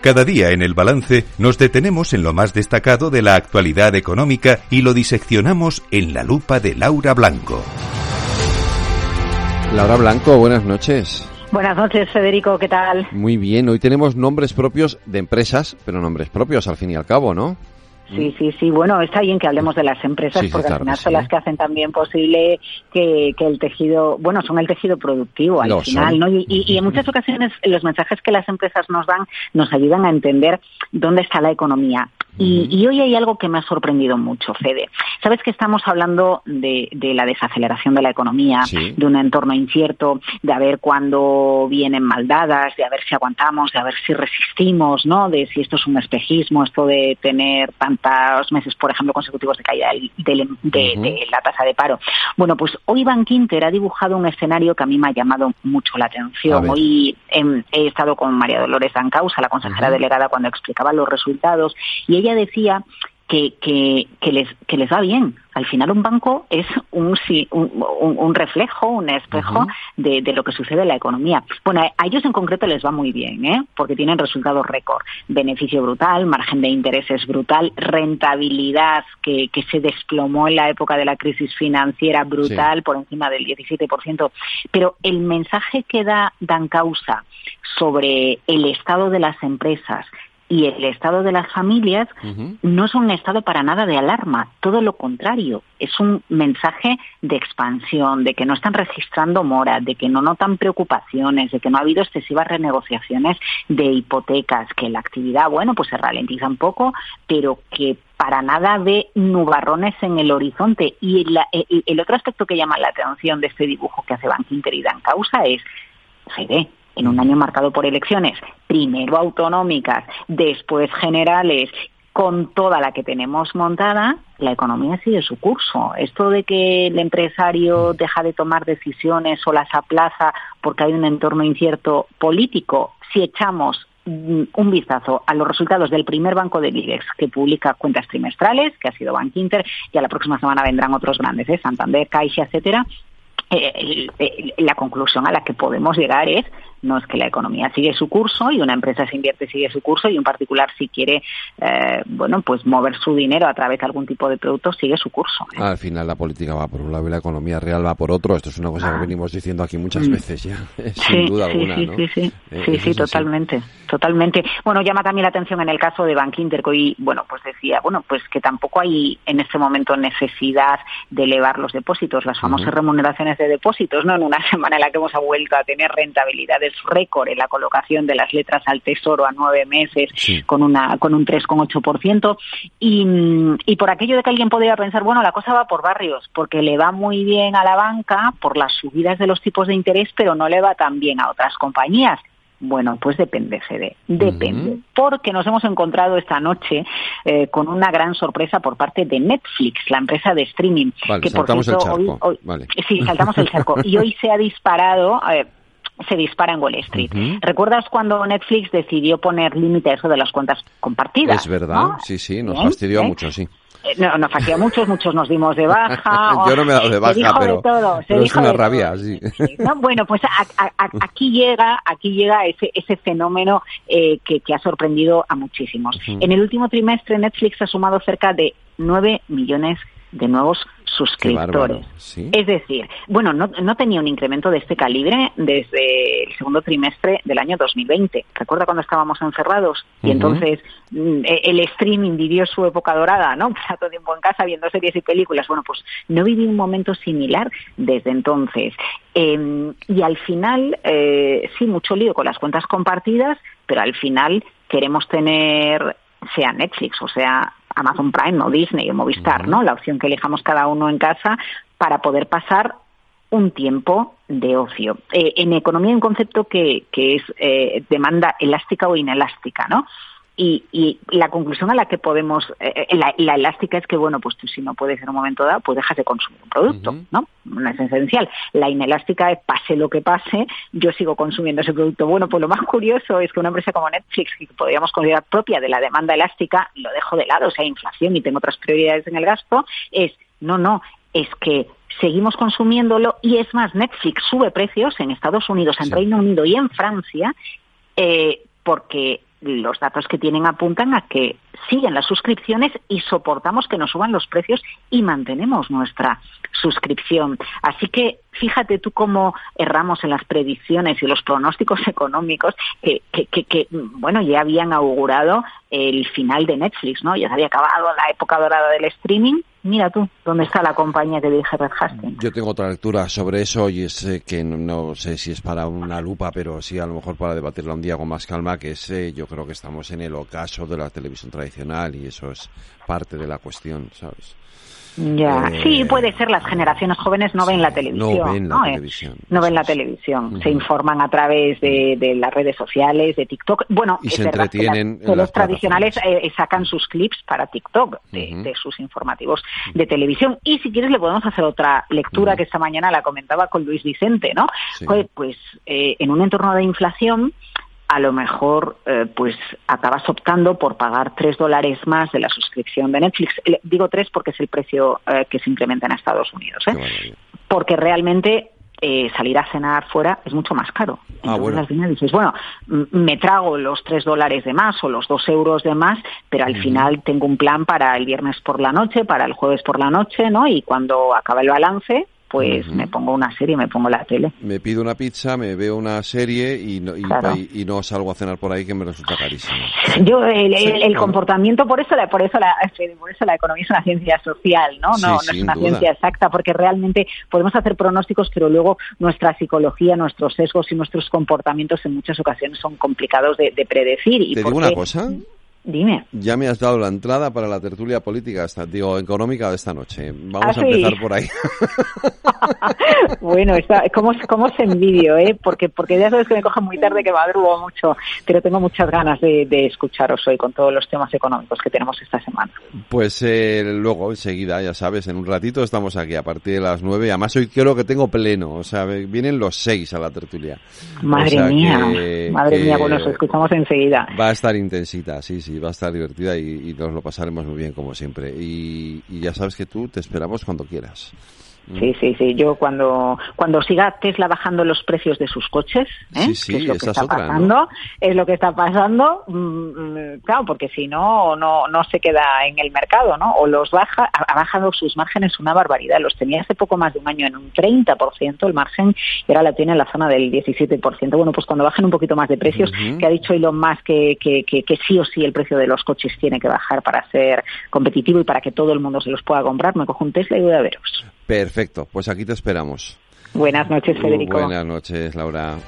Cada día en el balance nos detenemos en lo más destacado de la actualidad económica y lo diseccionamos en la lupa de Laura Blanco. Laura Blanco, buenas noches. Buenas noches, Federico, ¿qué tal? Muy bien, hoy tenemos nombres propios de empresas, pero nombres propios al fin y al cabo, ¿no? Sí, sí, sí. Bueno, está bien que hablemos de las empresas porque al final son las que hacen también posible que, el tejido, bueno, son el tejido productivo al final, ¿no? Y, en muchas ocasiones los mensajes que las empresas nos dan nos ayudan a entender dónde está la economía. Y, hoy hay algo que me ha sorprendido mucho, Fede. Sabes que estamos hablando de, la desaceleración de la economía, de un entorno incierto, de a ver cuándo vienen maldadas, de a ver si aguantamos, de a ver si resistimos, ¿no? De si esto es un espejismo, esto de tener tantos meses, por ejemplo, consecutivos de caída de, la tasa de paro. Bueno, pues hoy Van Quinter ha dibujado un escenario que a mí me ha llamado mucho la atención. Hoy he, estado con María Dolores Dancausa, la consejera delegada, cuando explicaba los resultados, y ella decía que, que, les, que les va bien. Al final un banco es un, un, reflejo, un espejo de, lo que sucede en la economía. Bueno, a ellos en concreto les va muy bien, ¿eh? porque tienen resultados récord. Beneficio brutal, margen de intereses brutal, rentabilidad que, que se desplomó en la época de la crisis financiera brutal, por encima del 17%. Pero el mensaje que da Dan Causa sobre el estado de las empresas, y el estado de las familias no es un estado para nada de alarma, todo lo contrario, es un mensaje de expansión, de que no están registrando mora, de que no notan preocupaciones, de que no ha habido excesivas renegociaciones de hipotecas, que la actividad, bueno, pues se ralentiza un poco, pero que para nada ve nubarrones en el horizonte. Y el, otro aspecto que llama la atención de este dibujo que hace Bank Inter y Dan Causa es, se ve en un año marcado por elecciones, primero autonómicas, después generales, con toda la que tenemos montada, la economía sigue su curso. Esto de que el empresario deja de tomar decisiones o las aplaza porque hay un entorno incierto político, si echamos mm, un vistazo a los resultados del primer banco de IBEX que publica cuentas trimestrales, que ha sido Bank Inter, y a la próxima semana vendrán otros grandes, ¿eh? Santander, Caixa, etcétera, eh, la conclusión a la que podemos llegar es no es que la economía sigue su curso y una empresa se invierte sigue su curso y un particular si quiere eh, bueno pues mover su dinero a través de algún tipo de producto sigue su curso ¿eh? al final la política va por un lado y la economía real va por otro. Esto es una cosa que ah. venimos diciendo aquí muchas mm. veces ya sin duda alguna sí, sí, sí. Eh, sí sí totalmente totalmente. Bueno llama también la atención en el caso de Bank Inter que hoy bueno pues decía bueno pues que tampoco hay en este momento necesidad de elevar los depósitos las famosas remuneraciones de depósitos no en una semana en la que hemos vuelto a tener rentabilidades récord en la colocación de las letras al tesoro a nueve meses con una con un 3,8% y, y por aquello de que alguien podría pensar bueno la cosa va por barrios porque le va muy bien a la banca por las subidas de los tipos de interés pero no le va tan bien a otras compañías bueno, pues depende, Fede, depende. Porque nos hemos encontrado esta noche eh, con una gran sorpresa por parte de Netflix, la empresa de streaming. que por cierto, Hoy, Sí, saltamos el charco. y hoy se ha disparado, se dispara en Wall Street. ¿Recuerdas cuando Netflix decidió poner límite a eso de las cuentas compartidas? Es verdad, sí, sí, nos fastidió mucho, sí. Eh, no, nos fastidió a muchos, muchos nos dimos de baja. Yo no me he dado de baja, pero, es una rabia, sí. Bueno, pues aquí llega, aquí llega ese, ese fenómeno eh, que, que, ha sorprendido a muchísimos. En el último trimestre Netflix ha sumado cerca de 9 millones de nuevos suscriptores. Es decir, bueno, no, no, tenía un incremento de este calibre desde el segundo trimestre del año 2020. ¿Recuerda cuando estábamos encerrados? Y entonces mm, e, el streaming vivió su época dorada, ¿no? Todo tiempo en casa viendo series y películas. Bueno, pues no viví un momento similar desde entonces. Em, y al final, eh, sí, mucho lío con las cuentas compartidas, pero al final queremos tener sea Netflix o sea Amazon Prime o Disney o Movistar, ¿no? La opción que elijamos cada uno en casa para poder pasar un tiempo de ocio. Eh, en economía hay un concepto que, que es eh, demanda elástica o inelástica, ¿no? Y, la conclusión a la que podemos, eh, eh, la, elástica es que, bueno, pues tú si no puedes en un momento dado, pues dejas de consumir un producto, ¿no? No es esencial. La inelástica es, pase lo que pase, yo sigo consumiendo ese producto. Bueno, pues lo más curioso es que una empresa como Netflix, que podríamos considerar propia de la demanda elástica, lo dejo de lado, o sea, inflación y tengo otras prioridades en el gasto, es, no, no, es que seguimos consumiéndolo y es más, Netflix sube precios en Estados Unidos, en Reino Unido y en Francia eh, porque los datos que tienen apuntan a que siguen las suscripciones y soportamos que nos suban los precios y mantenemos nuestra suscripción. Así que fíjate tú cómo erramos en las predicciones y los pronósticos económicos que, que, que, bueno, ya habían augurado el final de Netflix, ¿no? Ya se había acabado la época dorada del streaming mira tú, ¿dónde está la compañía que dije Red Hastings? Yo tengo otra lectura sobre eso y es eh, que no, sé si es para una lupa, pero sí a lo mejor para debatirla un día con más calma, que es, eh, yo creo que estamos en el ocaso de la televisión tradicional y eso es parte de la cuestión, ¿sabes? Ya, eh, sí, puede ser. Las generaciones jóvenes no ven la televisión. No ven la televisión. no ven la televisión. Se informan a través de, las redes sociales, de TikTok. Bueno, y se entretienen. los tradicionales eh, sacan sus clips para TikTok de, sus informativos de televisión. Y si quieres le podemos hacer otra lectura que esta mañana la comentaba con Luis Vicente, ¿no? Pues, pues eh, en un entorno de inflación a lo mejor eh, pues acabas optando por pagar tres dólares más de la suscripción de Netflix. Digo tres porque es el precio eh, que se implementa en Estados Unidos. ¿eh? Porque realmente eh, salir a cenar fuera es mucho más caro. Ah, bueno. dices, bueno, me trago los tres dólares de más o los dos euros de más, pero al final tengo un plan para el viernes por la noche, para el jueves por la noche, ¿no? Y cuando acaba el balance, pues me pongo una serie, me pongo la tele. Me pido una pizza, me veo una serie y no, y, no salgo a cenar por ahí que me resulta carísimo. Yo el, comportamiento por eso la, por eso la por eso la economía es una ciencia social, ¿no? No, no es una ciencia exacta porque realmente podemos hacer pronósticos, pero luego nuestra psicología, nuestros sesgos y nuestros comportamientos en muchas ocasiones son complicados de, predecir. ¿Te digo una cosa? Dime. Ya me has dado la entrada para la tertulia política, esta, digo, económica de esta noche. Vamos ah, a empezar por ahí. bueno, está, ¿cómo, ¿cómo se envidio, eh? Porque, porque ya sabes que me coge muy tarde, que madrugo mucho, pero tengo muchas ganas de, escucharos hoy con todos los temas económicos que tenemos esta semana. Pues eh, luego, enseguida, ya sabes, en un ratito estamos aquí a partir de las nueve. Además, hoy creo que tengo pleno, o sea, vienen los seis a la tertulia. Madre mía, madre mía, bueno, os escuchamos enseguida. Va a estar intensita, sí, sí va a estar divertida y, nos lo pasaremos muy bien como siempre. y ya sabes que tú te esperamos cuando quieras. Sí, sí, sí. Yo cuando cuando siga Tesla bajando los precios de sus coches, ¿eh? sí, es lo que está pasando, es lo que está pasando, mm, mm, claro, porque si no, no no se queda en el mercado, ¿no? O los baja, ha bajado sus márgenes una barbaridad. Los tenía hace poco más de un año en un 30% el margen y ahora la tiene en la zona del 17%. Bueno, pues cuando bajen un poquito más de precios, que ha dicho Elon Musk que, que, que, que sí o sí el precio de los coches tiene que bajar para ser competitivo y para que todo el mundo se los pueda comprar, me cojo un Tesla y voy a veros. Perfecto, pues aquí te esperamos. Buenas noches, Federico. buenas noches, Laura.